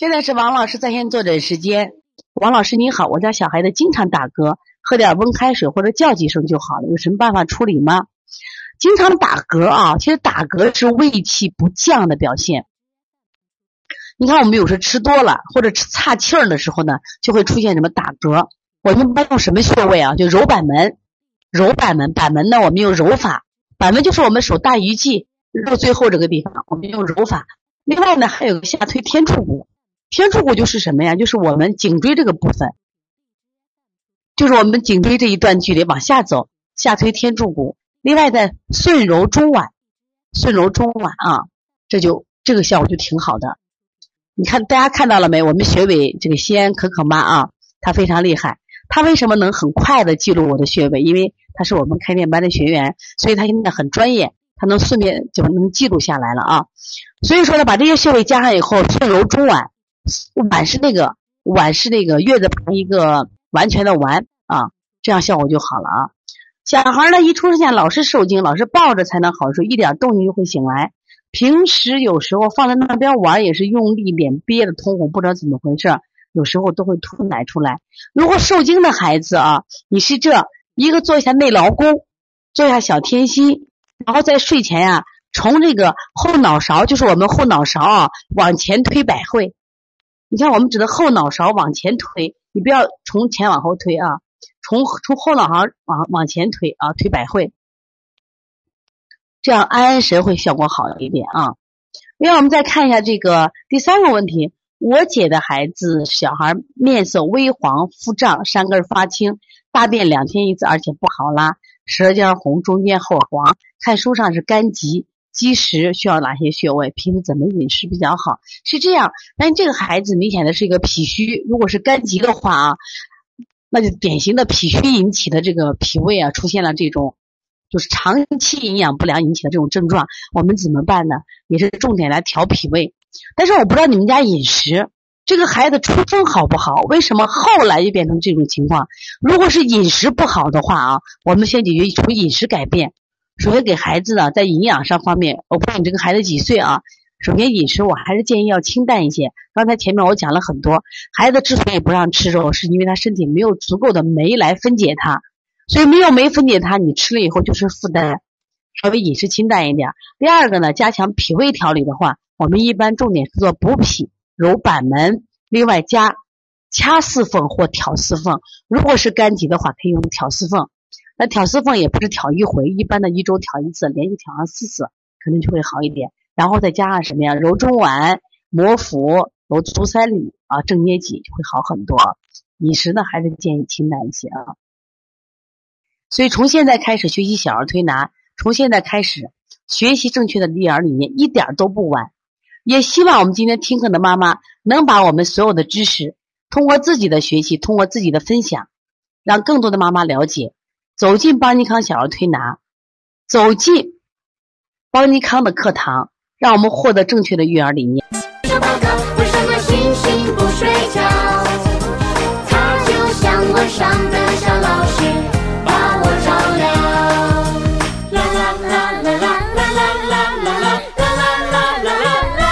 现在是王老师在线坐诊时间。王老师你好，我家小孩子经常打嗝，喝点温开水或者叫几声就好了，有什么办法处理吗？经常打嗝啊，其实打嗝是胃气不降的表现。你看我们有时吃多了或者吃岔气儿的时候呢，就会出现什么打嗝。我们一般用什么穴位啊？就揉板门，揉板门，板门呢我们用揉法，板门就是我们手大鱼际肉最后这个地方，我们用揉法。另外呢还有个下推天柱骨。天柱骨就是什么呀？就是我们颈椎这个部分，就是我们颈椎这一段距离往下走，下推天柱骨。另外再顺揉中脘，顺揉中脘啊，这就这个效果就挺好的。你看大家看到了没？我们学委这个西安可可妈啊，她非常厉害。她为什么能很快的记录我的穴位？因为她是我们开店班的学员，所以她现在很专业，她能顺便就能记录下来了啊。所以说呢，把这些穴位加上以后，顺揉中脘。碗是那个碗是那个月字旁一个完全的完啊，这样效果就好了啊。小孩呢一出生下老是受惊，老是抱着才能好受，一点动静就会醒来。平时有时候放在那边玩也是用力脸憋得通红，不知道怎么回事，有时候都会吐奶出来。如果受惊的孩子啊，你是这一个做一下内劳宫，做一下小天心，然后在睡前呀，从这个后脑勺，就是我们后脑勺啊往前推百会。你看，我们指的后脑勺往前推，你不要从前往后推啊，从从后脑勺往往前推啊，推百会，这样安安神会效果好一点啊。另外，我们再看一下这个第三个问题，我姐的孩子小孩面色微黄、腹胀、山根发青、大便两天一次，而且不好拉，舌尖红，中间厚黄，看书上是肝急。积食需要哪些穴位？平时怎么饮食比较好？是这样，但这个孩子明显的是一个脾虚，如果是肝急的话啊，那就典型的脾虚引起的这个脾胃啊出现了这种，就是长期营养不良引起的这种症状。我们怎么办呢？也是重点来调脾胃。但是我不知道你们家饮食，这个孩子出生好不好？为什么后来就变成这种情况？如果是饮食不好的话啊，我们先解决从饮食改变。首先给孩子呢，在营养上方面，我不知道你这个孩子几岁啊？首先饮食我还是建议要清淡一些。刚才前面我讲了很多，孩子之所以不让吃肉，是因为他身体没有足够的酶来分解它，所以没有酶分解它，你吃了以后就是负担。稍微饮食清淡一点。第二个呢，加强脾胃调理的话，我们一般重点是做补脾、揉板门，另外加掐四缝或挑四缝。如果是肝急的话，可以用挑四缝。那挑四缝也不是挑一回，一般的一周挑一次，连续挑上四次，可能就会好一点。然后再加上什么呀？揉中脘、摩腹、揉足三里啊，正捏脊就会好很多。饮食呢，还是建议清淡一些啊。所以从现在开始学习小儿推拿，从现在开始学习正确的育儿理念，一点都不晚。也希望我们今天听课的妈妈能把我们所有的知识，通过自己的学习，通过自己的分享，让更多的妈妈了解。走进邦尼康小儿推拿，走进邦尼康的课堂，让我们获得正确的育儿理念。为什么星星不睡觉？它就像晚上的小老师，把我照亮。啦啦啦啦啦啦啦啦啦啦啦啦啦啦啦。